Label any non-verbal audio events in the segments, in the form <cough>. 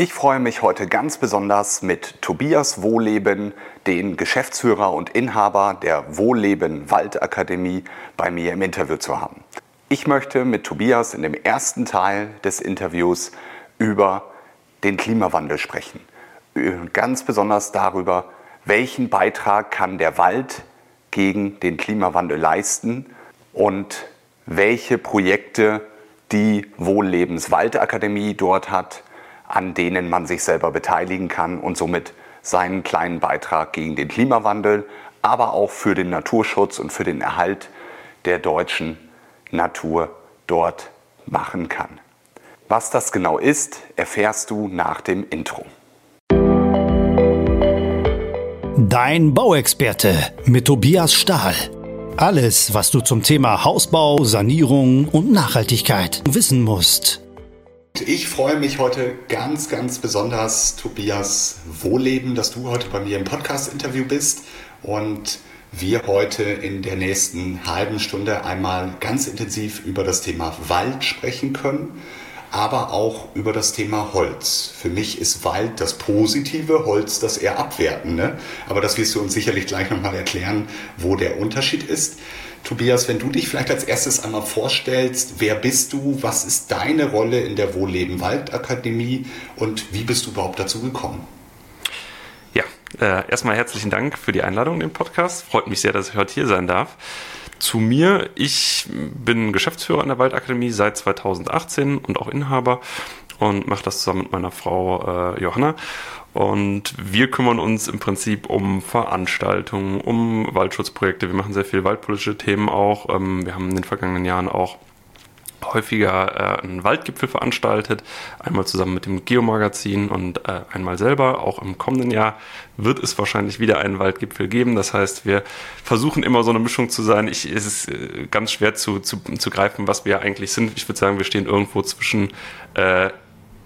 Ich freue mich heute ganz besonders mit Tobias Wohleben, den Geschäftsführer und Inhaber der Wohleben Waldakademie, bei mir im Interview zu haben. Ich möchte mit Tobias in dem ersten Teil des Interviews über den Klimawandel sprechen. Ganz besonders darüber, welchen Beitrag kann der Wald gegen den Klimawandel leisten und welche Projekte die Wohllebenswaldakademie dort hat, an denen man sich selber beteiligen kann und somit seinen kleinen Beitrag gegen den Klimawandel, aber auch für den Naturschutz und für den Erhalt der deutschen Natur dort machen kann. Was das genau ist, erfährst du nach dem Intro. Dein Bauexperte mit Tobias Stahl. Alles, was du zum Thema Hausbau, Sanierung und Nachhaltigkeit wissen musst. Ich freue mich heute ganz, ganz besonders, Tobias Wohleben, dass du heute bei mir im Podcast-Interview bist und wir heute in der nächsten halben Stunde einmal ganz intensiv über das Thema Wald sprechen können, aber auch über das Thema Holz. Für mich ist Wald das Positive, Holz das eher Abwertende, aber das wirst du uns sicherlich gleich nochmal erklären, wo der Unterschied ist. Tobias, wenn du dich vielleicht als erstes einmal vorstellst, wer bist du, was ist deine Rolle in der Wohlleben Waldakademie und wie bist du überhaupt dazu gekommen? Ja, äh, erstmal herzlichen Dank für die Einladung in den Podcast. Freut mich sehr, dass ich heute hier sein darf. Zu mir, ich bin Geschäftsführer an der Waldakademie seit 2018 und auch Inhaber und mache das zusammen mit meiner Frau äh, Johanna. Und wir kümmern uns im Prinzip um Veranstaltungen, um Waldschutzprojekte. Wir machen sehr viel waldpolitische Themen auch. Ähm, wir haben in den vergangenen Jahren auch häufiger äh, einen Waldgipfel veranstaltet, einmal zusammen mit dem Geomagazin und äh, einmal selber. Auch im kommenden Jahr wird es wahrscheinlich wieder einen Waldgipfel geben. Das heißt, wir versuchen immer so eine Mischung zu sein. Ich, es ist äh, ganz schwer zu, zu, zu greifen, was wir eigentlich sind. Ich würde sagen, wir stehen irgendwo zwischen äh,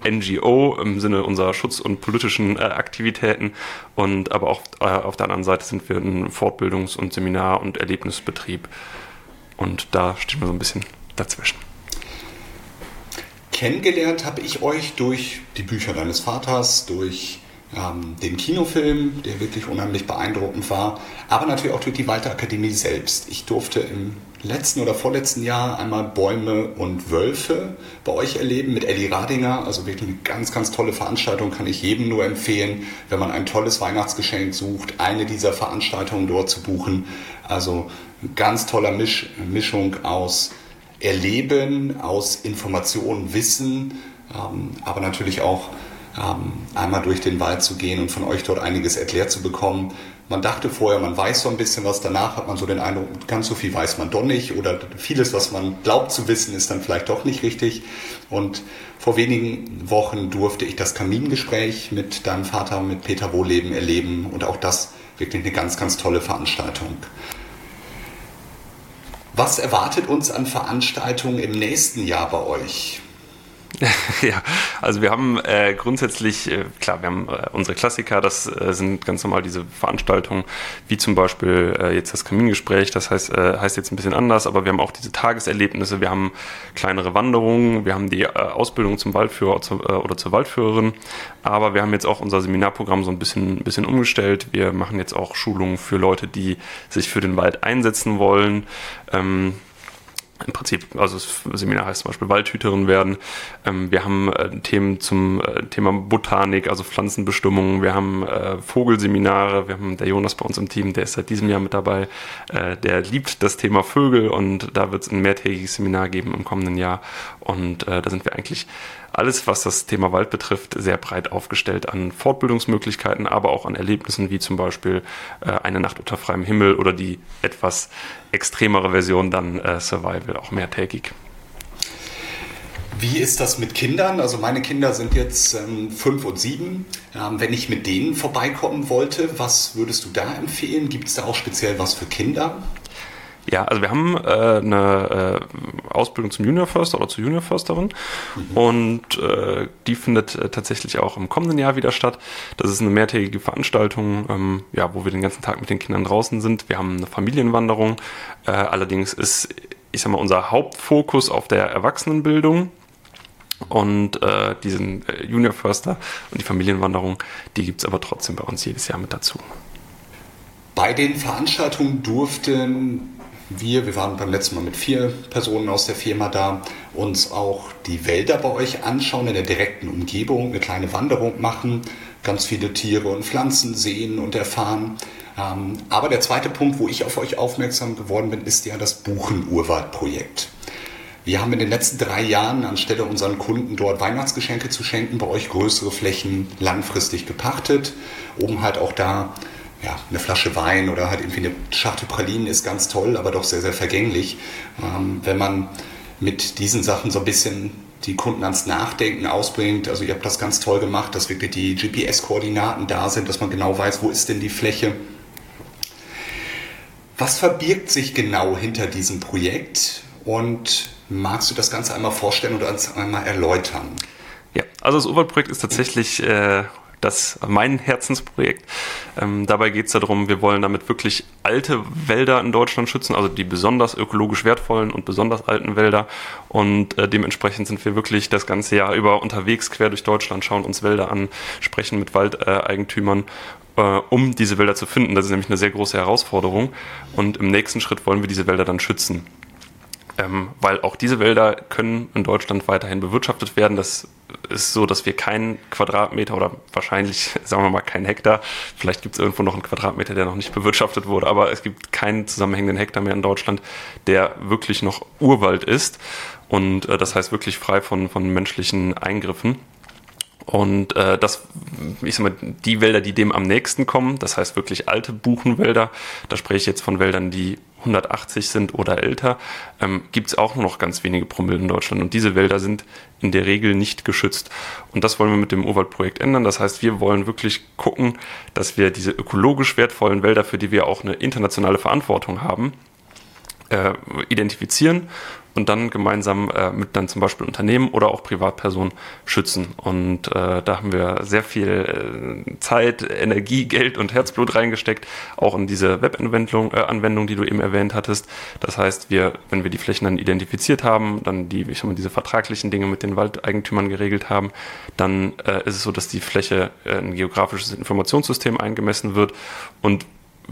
NGO im Sinne unserer Schutz- und politischen äh, Aktivitäten und aber auch äh, auf der anderen Seite sind wir ein Fortbildungs- und Seminar- und Erlebnisbetrieb und da stehen wir so ein bisschen dazwischen. Kennengelernt habe ich euch durch die Bücher deines Vaters, durch ähm, den Kinofilm, der wirklich unheimlich beeindruckend war, aber natürlich auch durch die Walter Akademie selbst. Ich durfte im letzten oder vorletzten Jahr einmal Bäume und Wölfe bei euch erleben mit Elli Radinger. Also wirklich eine ganz, ganz tolle Veranstaltung, kann ich jedem nur empfehlen, wenn man ein tolles Weihnachtsgeschenk sucht, eine dieser Veranstaltungen dort zu buchen. Also ganz toller Misch Mischung aus Erleben, aus Information, Wissen, ähm, aber natürlich auch ähm, einmal durch den Wald zu gehen und von euch dort einiges erklärt zu bekommen. Man dachte vorher, man weiß so ein bisschen was, danach hat man so den Eindruck, ganz so viel weiß man doch nicht oder vieles, was man glaubt zu wissen, ist dann vielleicht doch nicht richtig. Und vor wenigen Wochen durfte ich das Kamingespräch mit deinem Vater, mit Peter Wohleben erleben und auch das wirklich eine ganz, ganz tolle Veranstaltung. Was erwartet uns an Veranstaltungen im nächsten Jahr bei euch? <laughs> ja, also wir haben äh, grundsätzlich, äh, klar, wir haben äh, unsere Klassiker, das äh, sind ganz normal diese Veranstaltungen, wie zum Beispiel äh, jetzt das Kamingespräch, das heißt, äh, heißt jetzt ein bisschen anders, aber wir haben auch diese Tageserlebnisse, wir haben kleinere Wanderungen, wir haben die Ausbildung zum Waldführer zu, oder zur Waldführerin, aber wir haben jetzt auch unser Seminarprogramm so ein bisschen, bisschen umgestellt. Wir machen jetzt auch Schulungen für Leute, die sich für den Wald einsetzen wollen. Ähm, im Prinzip, also das Seminar heißt zum Beispiel Waldhüterin werden. Ähm, wir haben äh, Themen zum äh, Thema Botanik, also Pflanzenbestimmung. Wir haben äh, Vogelseminare. Wir haben der Jonas bei uns im Team, der ist seit diesem Jahr mit dabei. Der liebt das Thema Vögel und da wird es ein mehrtägiges Seminar geben im kommenden Jahr. Und da sind wir eigentlich alles, was das Thema Wald betrifft, sehr breit aufgestellt an Fortbildungsmöglichkeiten, aber auch an Erlebnissen wie zum Beispiel eine Nacht unter freiem Himmel oder die etwas extremere Version dann äh, Survival, auch mehrtägig. Wie ist das mit Kindern? Also meine Kinder sind jetzt ähm, fünf und sieben. Ähm, wenn ich mit denen vorbeikommen wollte, was würdest du da empfehlen? Gibt es da auch speziell was für Kinder? Ja, also wir haben äh, eine äh, Ausbildung zum Juniorförster oder zur Juniorförsterin mhm. und äh, die findet äh, tatsächlich auch im kommenden Jahr wieder statt. Das ist eine mehrtägige Veranstaltung, ähm, ja, wo wir den ganzen Tag mit den Kindern draußen sind. Wir haben eine Familienwanderung. Äh, allerdings ist, ich sag mal, unser Hauptfokus auf der Erwachsenenbildung. Und äh, diesen äh, Junior Förster und die Familienwanderung, die gibt es aber trotzdem bei uns jedes Jahr mit dazu. Bei den Veranstaltungen durften wir, wir waren beim letzten Mal mit vier Personen aus der Firma da, uns auch die Wälder bei euch anschauen, in der direkten Umgebung, eine kleine Wanderung machen, ganz viele Tiere und Pflanzen sehen und erfahren. Ähm, aber der zweite Punkt, wo ich auf euch aufmerksam geworden bin, ist ja das Buchen-Urwald-Projekt. Wir haben in den letzten drei Jahren anstelle unseren Kunden dort Weihnachtsgeschenke zu schenken, bei euch größere Flächen langfristig gepachtet, um halt auch da ja, eine Flasche Wein oder halt irgendwie eine Schachtel Pralinen ist ganz toll, aber doch sehr, sehr vergänglich. Ähm, wenn man mit diesen Sachen so ein bisschen die Kunden ans Nachdenken ausbringt. Also ihr habt das ganz toll gemacht, dass wirklich die GPS-Koordinaten da sind, dass man genau weiß, wo ist denn die Fläche. Was verbirgt sich genau hinter diesem Projekt und magst du das Ganze einmal vorstellen oder einmal erläutern? Ja, also das Urwaldprojekt ist tatsächlich äh, das mein Herzensprojekt. Ähm, dabei geht es darum, wir wollen damit wirklich alte Wälder in Deutschland schützen, also die besonders ökologisch wertvollen und besonders alten Wälder. Und äh, dementsprechend sind wir wirklich das ganze Jahr über unterwegs quer durch Deutschland, schauen uns Wälder an, sprechen mit Waldeigentümern äh, um diese Wälder zu finden. Das ist nämlich eine sehr große Herausforderung. Und im nächsten Schritt wollen wir diese Wälder dann schützen. Ähm, weil auch diese Wälder können in Deutschland weiterhin bewirtschaftet werden. Das ist so, dass wir keinen Quadratmeter oder wahrscheinlich, <laughs> sagen wir mal, keinen Hektar, vielleicht gibt es irgendwo noch einen Quadratmeter, der noch nicht bewirtschaftet wurde, aber es gibt keinen zusammenhängenden Hektar mehr in Deutschland, der wirklich noch Urwald ist. Und äh, das heißt wirklich frei von, von menschlichen Eingriffen. Und äh, das, ich sag mal, die Wälder, die dem am nächsten kommen, das heißt wirklich alte Buchenwälder, da spreche ich jetzt von Wäldern, die 180 sind oder älter, ähm, gibt es auch nur noch ganz wenige Promille in Deutschland. Und diese Wälder sind in der Regel nicht geschützt. Und das wollen wir mit dem Urwaldprojekt ändern. Das heißt, wir wollen wirklich gucken, dass wir diese ökologisch wertvollen Wälder, für die wir auch eine internationale Verantwortung haben, äh, identifizieren und dann gemeinsam äh, mit dann zum Beispiel Unternehmen oder auch Privatpersonen schützen. Und äh, da haben wir sehr viel äh, Zeit, Energie, <laughs> Geld und Herzblut reingesteckt, auch in diese Webanwendung, äh, Anwendung, die du eben erwähnt hattest. Das heißt, wir, wenn wir die Flächen dann identifiziert haben, dann die, ich sag mal, diese vertraglichen Dinge mit den Waldeigentümern geregelt haben, dann äh, ist es so, dass die Fläche äh, ein geografisches Informationssystem eingemessen wird und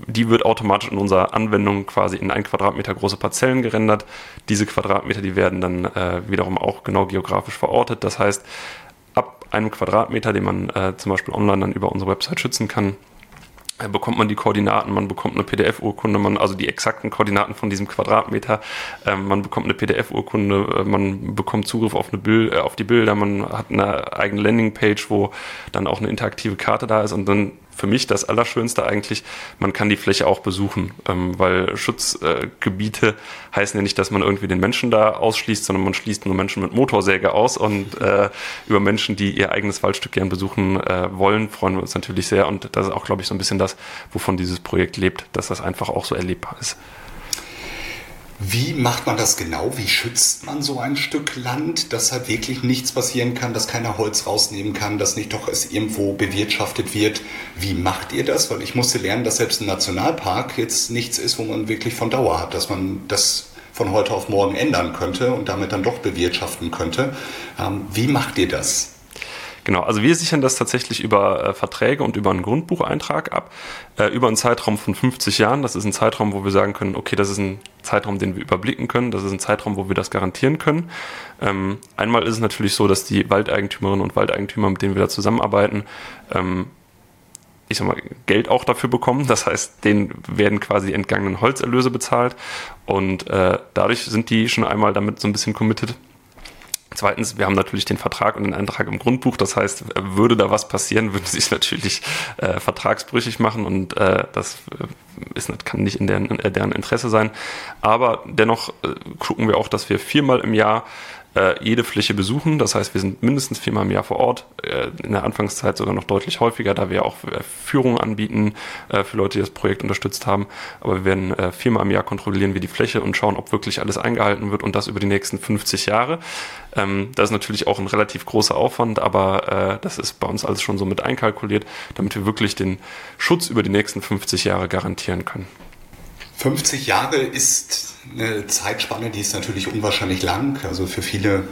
die wird automatisch in unserer Anwendung quasi in ein Quadratmeter große Parzellen gerendert. Diese Quadratmeter, die werden dann äh, wiederum auch genau geografisch verortet. Das heißt, ab einem Quadratmeter, den man äh, zum Beispiel online dann über unsere Website schützen kann, äh, bekommt man die Koordinaten, man bekommt eine PDF-Urkunde, man also die exakten Koordinaten von diesem Quadratmeter, ähm, man bekommt eine PDF-Urkunde, äh, man bekommt Zugriff auf, eine Bild, äh, auf die Bilder, man hat eine eigene Landingpage, wo dann auch eine interaktive Karte da ist und dann für mich das Allerschönste eigentlich, man kann die Fläche auch besuchen, ähm, weil Schutzgebiete äh, heißen ja nicht, dass man irgendwie den Menschen da ausschließt, sondern man schließt nur Menschen mit Motorsäge aus und äh, über Menschen, die ihr eigenes Waldstück gern besuchen äh, wollen, freuen wir uns natürlich sehr und das ist auch, glaube ich, so ein bisschen das, wovon dieses Projekt lebt, dass das einfach auch so erlebbar ist. Wie macht man das genau? Wie schützt man so ein Stück Land, dass halt wirklich nichts passieren kann, dass keiner Holz rausnehmen kann, dass nicht doch es irgendwo bewirtschaftet wird? Wie macht ihr das? Weil ich musste lernen, dass selbst ein Nationalpark jetzt nichts ist, wo man wirklich von Dauer hat, dass man das von heute auf morgen ändern könnte und damit dann doch bewirtschaften könnte. Ähm, wie macht ihr das? Genau, also wir sichern das tatsächlich über äh, Verträge und über einen Grundbucheintrag ab, äh, über einen Zeitraum von 50 Jahren. Das ist ein Zeitraum, wo wir sagen können, okay, das ist ein Zeitraum, den wir überblicken können, das ist ein Zeitraum, wo wir das garantieren können. Ähm, einmal ist es natürlich so, dass die Waldeigentümerinnen und Waldeigentümer, mit denen wir da zusammenarbeiten, ähm, ich sag mal, Geld auch dafür bekommen. Das heißt, denen werden quasi entgangenen Holzerlöse bezahlt und äh, dadurch sind die schon einmal damit so ein bisschen committed Zweitens, wir haben natürlich den Vertrag und den Eintrag im Grundbuch. Das heißt, würde da was passieren, würde sich natürlich äh, vertragsbrüchig machen und äh, das äh, ist, kann nicht in deren, in deren Interesse sein. Aber dennoch äh, gucken wir auch, dass wir viermal im Jahr äh, jede Fläche besuchen. Das heißt, wir sind mindestens viermal im Jahr vor Ort, äh, in der Anfangszeit sogar noch deutlich häufiger, da wir auch äh, Führungen anbieten äh, für Leute, die das Projekt unterstützt haben. Aber wir werden äh, viermal im Jahr kontrollieren wir die Fläche und schauen, ob wirklich alles eingehalten wird und das über die nächsten 50 Jahre. Ähm, das ist natürlich auch ein relativ großer Aufwand, aber äh, das ist bei uns alles schon so mit einkalkuliert, damit wir wirklich den Schutz über die nächsten 50 Jahre garantieren können. 50 Jahre ist eine Zeitspanne, die ist natürlich unwahrscheinlich lang. Also für viele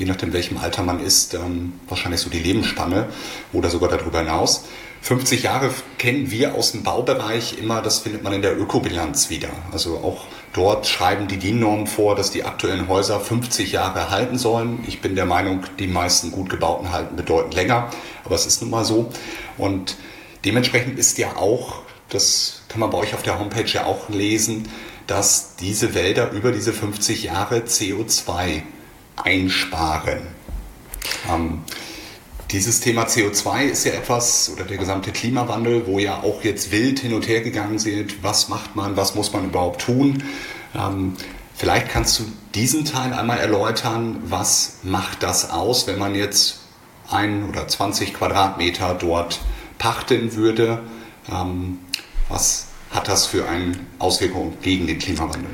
je nachdem welchem Alter man ist, ähm, wahrscheinlich so die Lebensspanne oder sogar darüber hinaus. 50 Jahre kennen wir aus dem Baubereich immer, das findet man in der Ökobilanz wieder. Also auch dort schreiben die DIN-Normen vor, dass die aktuellen Häuser 50 Jahre halten sollen. Ich bin der Meinung, die meisten gut gebauten halten bedeutend länger, aber es ist nun mal so. Und dementsprechend ist ja auch, das kann man bei euch auf der Homepage ja auch lesen, dass diese Wälder über diese 50 Jahre CO2 einsparen. Ähm, dieses Thema CO2 ist ja etwas, oder der gesamte Klimawandel, wo ja auch jetzt wild hin und her gegangen sind. Was macht man, was muss man überhaupt tun? Ähm, vielleicht kannst du diesen Teil einmal erläutern. Was macht das aus, wenn man jetzt ein oder 20 Quadratmeter dort pachten würde? Ähm, was hat das für eine Auswirkung gegen den Klimawandel?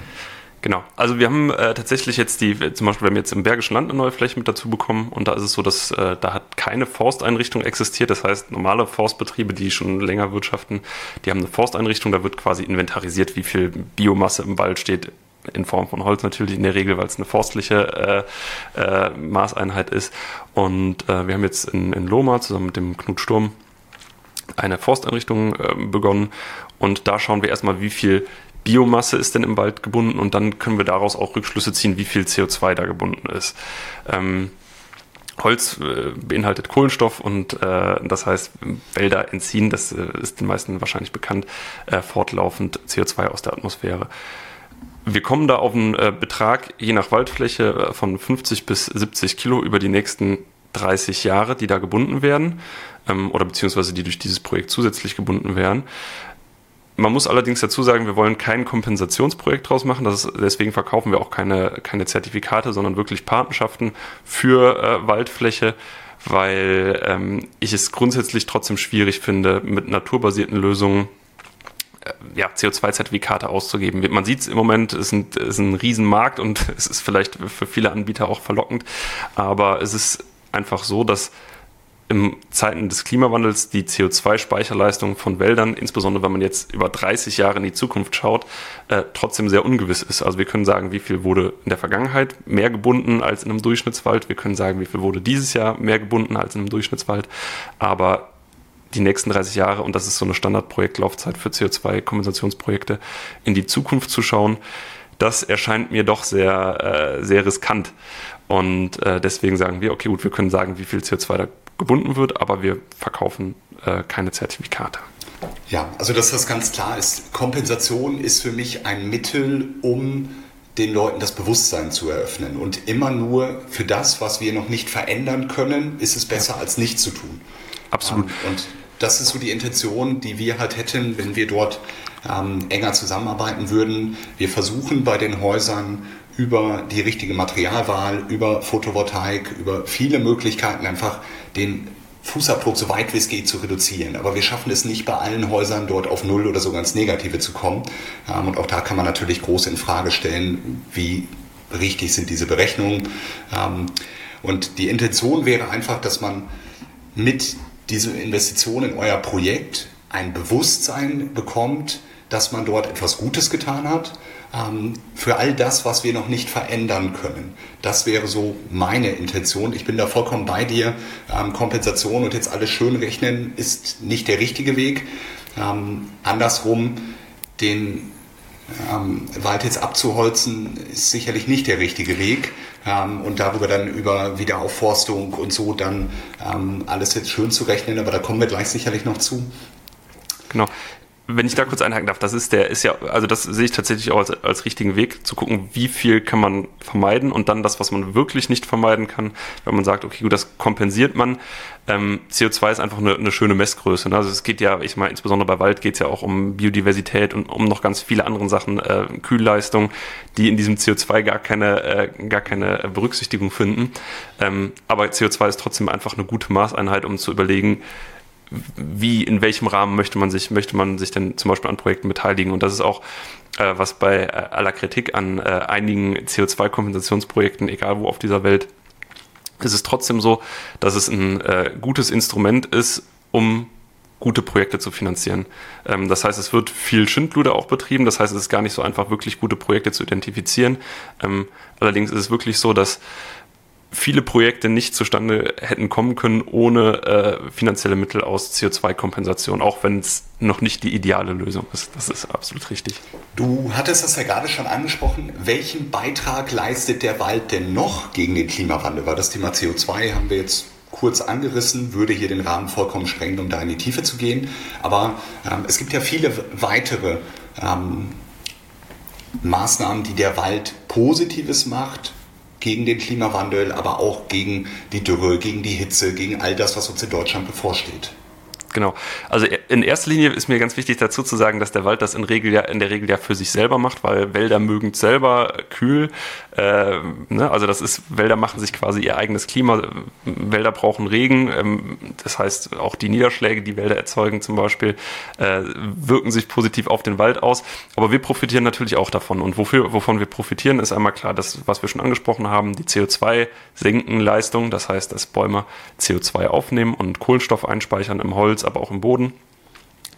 Genau. Also wir haben äh, tatsächlich jetzt die, zum Beispiel, wir haben jetzt im Bergischen Land eine neue Fläche mit dazu bekommen und da ist es so, dass äh, da hat keine Forsteinrichtung existiert. Das heißt, normale Forstbetriebe, die schon länger wirtschaften, die haben eine Forsteinrichtung, da wird quasi inventarisiert, wie viel Biomasse im Wald steht, in Form von Holz natürlich in der Regel, weil es eine forstliche äh, äh, Maßeinheit ist. Und äh, wir haben jetzt in, in Loma zusammen mit dem Knut Sturm eine Forsteinrichtung äh, begonnen und da schauen wir erstmal, wie viel Biomasse ist denn im Wald gebunden und dann können wir daraus auch Rückschlüsse ziehen, wie viel CO2 da gebunden ist. Ähm, Holz äh, beinhaltet Kohlenstoff und äh, das heißt, Wälder entziehen, das äh, ist den meisten wahrscheinlich bekannt, äh, fortlaufend CO2 aus der Atmosphäre. Wir kommen da auf einen äh, Betrag je nach Waldfläche von 50 bis 70 Kilo über die nächsten 30 Jahre, die da gebunden werden ähm, oder beziehungsweise die durch dieses Projekt zusätzlich gebunden werden. Man muss allerdings dazu sagen, wir wollen kein Kompensationsprojekt draus machen. Ist, deswegen verkaufen wir auch keine, keine Zertifikate, sondern wirklich Patenschaften für äh, Waldfläche, weil ähm, ich es grundsätzlich trotzdem schwierig finde, mit naturbasierten Lösungen äh, ja, CO2-Zertifikate auszugeben. Man sieht es im Moment, es ist ein, ist ein Riesenmarkt und <laughs> es ist vielleicht für viele Anbieter auch verlockend, aber es ist einfach so, dass im Zeiten des Klimawandels die CO2-Speicherleistung von Wäldern, insbesondere wenn man jetzt über 30 Jahre in die Zukunft schaut, äh, trotzdem sehr ungewiss ist. Also wir können sagen, wie viel wurde in der Vergangenheit mehr gebunden als in einem Durchschnittswald. Wir können sagen, wie viel wurde dieses Jahr mehr gebunden als in einem Durchschnittswald. Aber die nächsten 30 Jahre, und das ist so eine Standardprojektlaufzeit für CO2-Kompensationsprojekte, in die Zukunft zu schauen, das erscheint mir doch sehr, äh, sehr riskant. Und äh, deswegen sagen wir, okay, gut, wir können sagen, wie viel CO2 da gebunden wird, aber wir verkaufen äh, keine Zertifikate. Ja, also dass das ganz klar ist, Kompensation ist für mich ein Mittel, um den Leuten das Bewusstsein zu eröffnen. Und immer nur für das, was wir noch nicht verändern können, ist es besser, ja. als nichts zu tun. Absolut. Ähm, und das ist so die Intention, die wir halt hätten, wenn wir dort ähm, enger zusammenarbeiten würden. Wir versuchen bei den Häusern über die richtige Materialwahl, über Photovoltaik, über viele Möglichkeiten einfach den Fußabdruck so weit wie es geht zu reduzieren. Aber wir schaffen es nicht bei allen Häusern dort auf Null oder sogar ins Negative zu kommen. Und auch da kann man natürlich groß in Frage stellen, wie richtig sind diese Berechnungen. Ähm, und die Intention wäre einfach, dass man mit dieser Investition in euer Projekt ein Bewusstsein bekommt, dass man dort etwas Gutes getan hat für all das, was wir noch nicht verändern können. Das wäre so meine Intention. Ich bin da vollkommen bei dir. Ähm, Kompensation und jetzt alles schön rechnen ist nicht der richtige Weg. Ähm, andersrum, den ähm, Wald jetzt abzuholzen, ist sicherlich nicht der richtige Weg. Ähm, und darüber dann über Wiederaufforstung und so dann ähm, alles jetzt schön zu rechnen, aber da kommen wir gleich sicherlich noch zu. Genau wenn ich da kurz einhaken darf, das ist der, ist ja, also das sehe ich tatsächlich auch als, als richtigen Weg, zu gucken, wie viel kann man vermeiden und dann das, was man wirklich nicht vermeiden kann, wenn man sagt, okay, gut, das kompensiert man. Ähm, CO2 ist einfach eine, eine schöne Messgröße. Ne? Also es geht ja, ich meine, insbesondere bei Wald geht es ja auch um Biodiversität und um noch ganz viele andere Sachen, äh, Kühlleistung, die in diesem CO2 gar keine, äh, gar keine Berücksichtigung finden. Ähm, aber CO2 ist trotzdem einfach eine gute Maßeinheit, um zu überlegen, wie, in welchem Rahmen möchte man sich, möchte man sich denn zum Beispiel an Projekten beteiligen? Und das ist auch, äh, was bei äh, aller Kritik an äh, einigen CO2-Kompensationsprojekten, egal wo auf dieser Welt, ist es trotzdem so, dass es ein äh, gutes Instrument ist, um gute Projekte zu finanzieren. Ähm, das heißt, es wird viel Schindluder auch betrieben. Das heißt, es ist gar nicht so einfach, wirklich gute Projekte zu identifizieren. Ähm, allerdings ist es wirklich so, dass viele Projekte nicht zustande hätten kommen können ohne äh, finanzielle Mittel aus CO2-Kompensation, auch wenn es noch nicht die ideale Lösung ist. Das ist absolut richtig. Du hattest das ja gerade schon angesprochen. Welchen Beitrag leistet der Wald denn noch gegen den Klimawandel? Weil das Thema CO2 haben wir jetzt kurz angerissen, würde hier den Rahmen vollkommen sprengen, um da in die Tiefe zu gehen. Aber ähm, es gibt ja viele weitere ähm, Maßnahmen, die der Wald Positives macht gegen den Klimawandel, aber auch gegen die Dürre, gegen die Hitze, gegen all das, was uns in Deutschland bevorsteht. Genau. Also in erster Linie ist mir ganz wichtig dazu zu sagen, dass der Wald das in, Regel ja, in der Regel ja für sich selber macht, weil Wälder mögen selber kühl. Äh, ne? Also das ist, Wälder machen sich quasi ihr eigenes Klima. Wälder brauchen Regen. Ähm, das heißt, auch die Niederschläge, die Wälder erzeugen zum Beispiel, äh, wirken sich positiv auf den Wald aus. Aber wir profitieren natürlich auch davon. Und wofür, wovon wir profitieren, ist einmal klar, das, was wir schon angesprochen haben, die CO2-Senkenleistung. Das heißt, dass Bäume CO2 aufnehmen und Kohlenstoff einspeichern im Holz aber auch im Boden.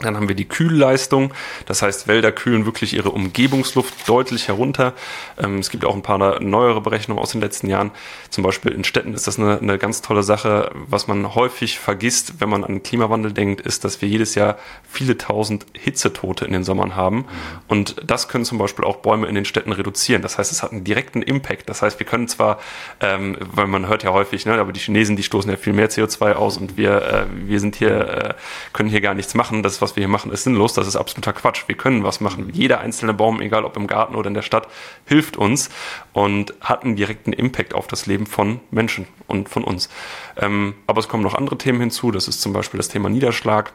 Dann haben wir die Kühlleistung, das heißt, Wälder kühlen wirklich ihre Umgebungsluft deutlich herunter. Ähm, es gibt auch ein paar neuere Berechnungen aus den letzten Jahren. Zum Beispiel in Städten ist das eine, eine, ganz tolle Sache. Was man häufig vergisst, wenn man an Klimawandel denkt, ist, dass wir jedes Jahr viele tausend Hitzetote in den Sommern haben. Und das können zum Beispiel auch Bäume in den Städten reduzieren. Das heißt, es hat einen direkten Impact. Das heißt, wir können zwar, ähm, weil man hört ja häufig, ne, aber die Chinesen, die stoßen ja viel mehr CO2 aus und wir, äh, wir sind hier, äh, können hier gar nichts machen. Das, was wir hier machen, ist sinnlos. Das ist absoluter Quatsch. Wir können was machen. Jeder einzelne Baum, egal ob im Garten oder in der Stadt, hilft uns und hat einen direkten Impact auf das Leben von Menschen und von uns. Ähm, aber es kommen noch andere Themen hinzu. Das ist zum Beispiel das Thema Niederschlag.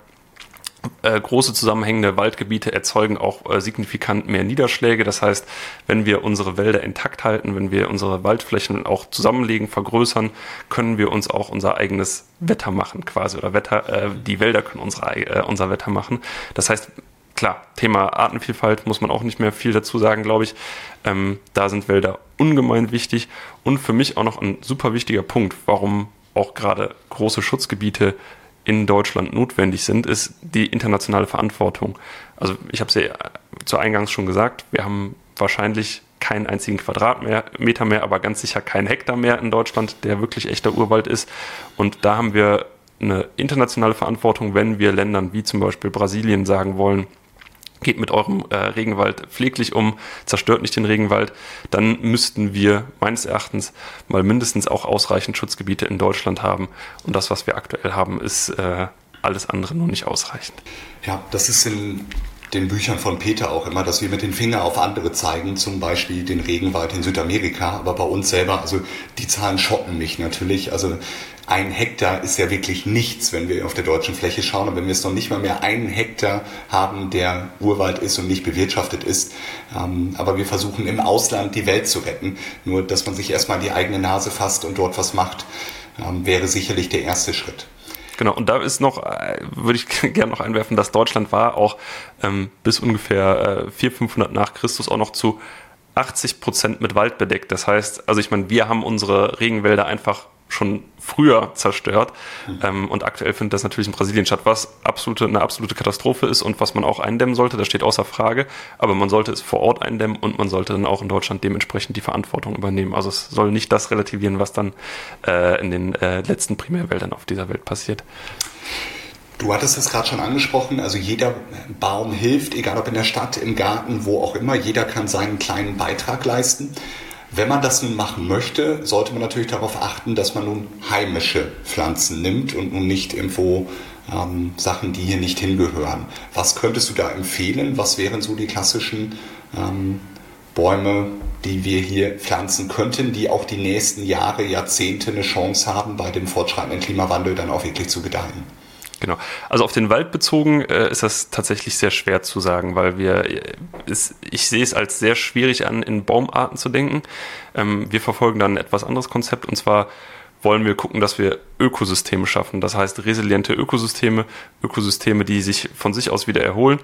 Äh, große zusammenhängende Waldgebiete erzeugen auch äh, signifikant mehr Niederschläge. Das heißt, wenn wir unsere Wälder intakt halten, wenn wir unsere Waldflächen auch zusammenlegen, vergrößern, können wir uns auch unser eigenes Wetter machen, quasi. Oder Wetter, äh, die Wälder können unsere, äh, unser Wetter machen. Das heißt, klar, Thema Artenvielfalt muss man auch nicht mehr viel dazu sagen, glaube ich. Ähm, da sind Wälder ungemein wichtig und für mich auch noch ein super wichtiger Punkt, warum auch gerade große Schutzgebiete in Deutschland notwendig sind, ist die internationale Verantwortung. Also ich habe es ja zu Eingangs schon gesagt, wir haben wahrscheinlich keinen einzigen Quadratmeter mehr, aber ganz sicher keinen Hektar mehr in Deutschland, der wirklich echter Urwald ist. Und da haben wir eine internationale Verantwortung, wenn wir Ländern wie zum Beispiel Brasilien sagen wollen, geht mit eurem äh, Regenwald pfleglich um, zerstört nicht den Regenwald, dann müssten wir meines Erachtens mal mindestens auch ausreichend Schutzgebiete in Deutschland haben. Und das, was wir aktuell haben, ist äh, alles andere nur nicht ausreichend. Ja, das ist in den Büchern von Peter auch immer, dass wir mit den Fingern auf andere zeigen, zum Beispiel den Regenwald in Südamerika, aber bei uns selber, also die Zahlen schocken mich natürlich. Also ein Hektar ist ja wirklich nichts, wenn wir auf der deutschen Fläche schauen. Und wenn wir es noch nicht mal mehr einen Hektar haben, der Urwald ist und nicht bewirtschaftet ist. Ähm, aber wir versuchen im Ausland die Welt zu retten. Nur, dass man sich erstmal die eigene Nase fasst und dort was macht, ähm, wäre sicherlich der erste Schritt. Genau, und da ist noch, äh, würde ich <laughs> gerne noch einwerfen, dass Deutschland war auch ähm, bis ungefähr äh, 400, 500 nach Christus auch noch zu 80 Prozent mit Wald bedeckt. Das heißt, also ich meine, wir haben unsere Regenwälder einfach schon früher zerstört. Mhm. Ähm, und aktuell findet das natürlich in Brasilien statt, was absolute, eine absolute Katastrophe ist und was man auch eindämmen sollte. Das steht außer Frage. Aber man sollte es vor Ort eindämmen und man sollte dann auch in Deutschland dementsprechend die Verantwortung übernehmen. Also es soll nicht das relativieren, was dann äh, in den äh, letzten Primärwäldern auf dieser Welt passiert. Du hattest es gerade schon angesprochen, also jeder Baum hilft, egal ob in der Stadt, im Garten, wo auch immer. Jeder kann seinen kleinen Beitrag leisten. Wenn man das nun machen möchte, sollte man natürlich darauf achten, dass man nun heimische Pflanzen nimmt und nun nicht irgendwo ähm, Sachen, die hier nicht hingehören. Was könntest du da empfehlen? Was wären so die klassischen ähm, Bäume, die wir hier pflanzen könnten, die auch die nächsten Jahre, Jahrzehnte eine Chance haben, bei dem fortschreitenden Klimawandel dann auch wirklich zu gedeihen? Genau. Also auf den Wald bezogen äh, ist das tatsächlich sehr schwer zu sagen, weil wir, äh, ist, ich sehe es als sehr schwierig an, in Baumarten zu denken. Ähm, wir verfolgen dann ein etwas anderes Konzept und zwar wollen wir gucken, dass wir Ökosysteme schaffen. Das heißt resiliente Ökosysteme, Ökosysteme, die sich von sich aus wieder erholen.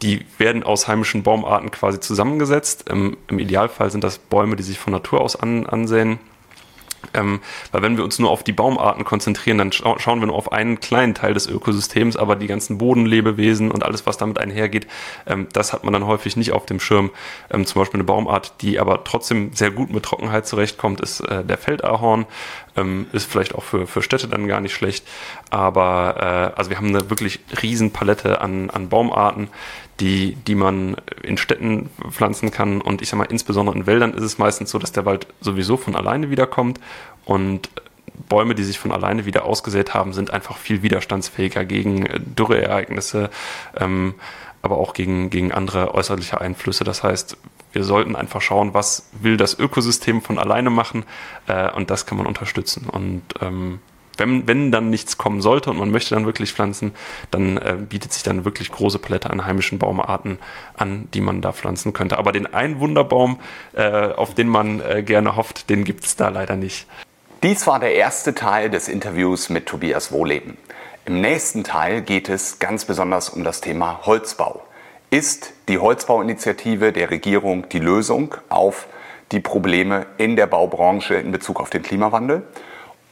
Die werden aus heimischen Baumarten quasi zusammengesetzt. Im, im Idealfall sind das Bäume, die sich von Natur aus an, ansehen Ähm, weil wenn wir uns nur auf die Baumarten konzentrieren, dann scha schauen wir nur auf einen kleinen Teil des Ökosystems, aber die ganzen Bodenlebewesen und alles, was damit einhergeht, ähm, das hat man dann häufig nicht auf dem Schirm. Ähm, zum Beispiel eine Baumart, die aber trotzdem sehr gut mit Trockenheit zurechtkommt, ist äh, der Feldahorn. Ähm, ist vielleicht auch für, für Städte dann gar nicht schlecht. Aber äh, also wir haben eine wirklich riesen Palette an, an Baumarten, die, die man in Städten pflanzen kann. Und ich sag mal, insbesondere in Wäldern ist es meistens so, dass der Wald sowieso von alleine wiederkommt und Bäume, die sich von alleine wieder ausgesät haben, sind einfach viel widerstandsfähiger gegen äh, Dürreereignisse, ähm, aber auch gegen, gegen andere äußerliche Einflüsse. Das heißt, wir sollten einfach schauen, was will das Ökosystem von alleine machen äh, und das kann man unterstützen. Und ähm, wenn, wenn dann nichts kommen sollte und man möchte dann wirklich pflanzen, dann äh, bietet sich dann wirklich große Palette an heimischen Baumarten an, die man da pflanzen könnte. Aber den einen Wunderbaum, äh, auf den man äh, gerne hofft, den gibt es da leider nicht. Dies war der erste Teil des Interviews mit Tobias Wohleben. Im nächsten Teil geht es ganz besonders um das Thema Holzbau. Ist die Holzbauinitiative der Regierung die Lösung auf die Probleme in der Baubranche in Bezug auf den Klimawandel?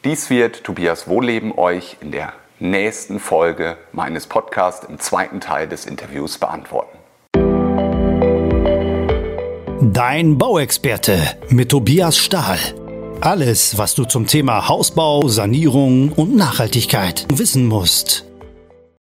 Dies wird Tobias Wohleben euch in der nächsten Folge meines Podcasts im zweiten Teil des Interviews beantworten. Dein Bauexperte mit Tobias Stahl. Alles, was du zum Thema Hausbau, Sanierung und Nachhaltigkeit wissen musst.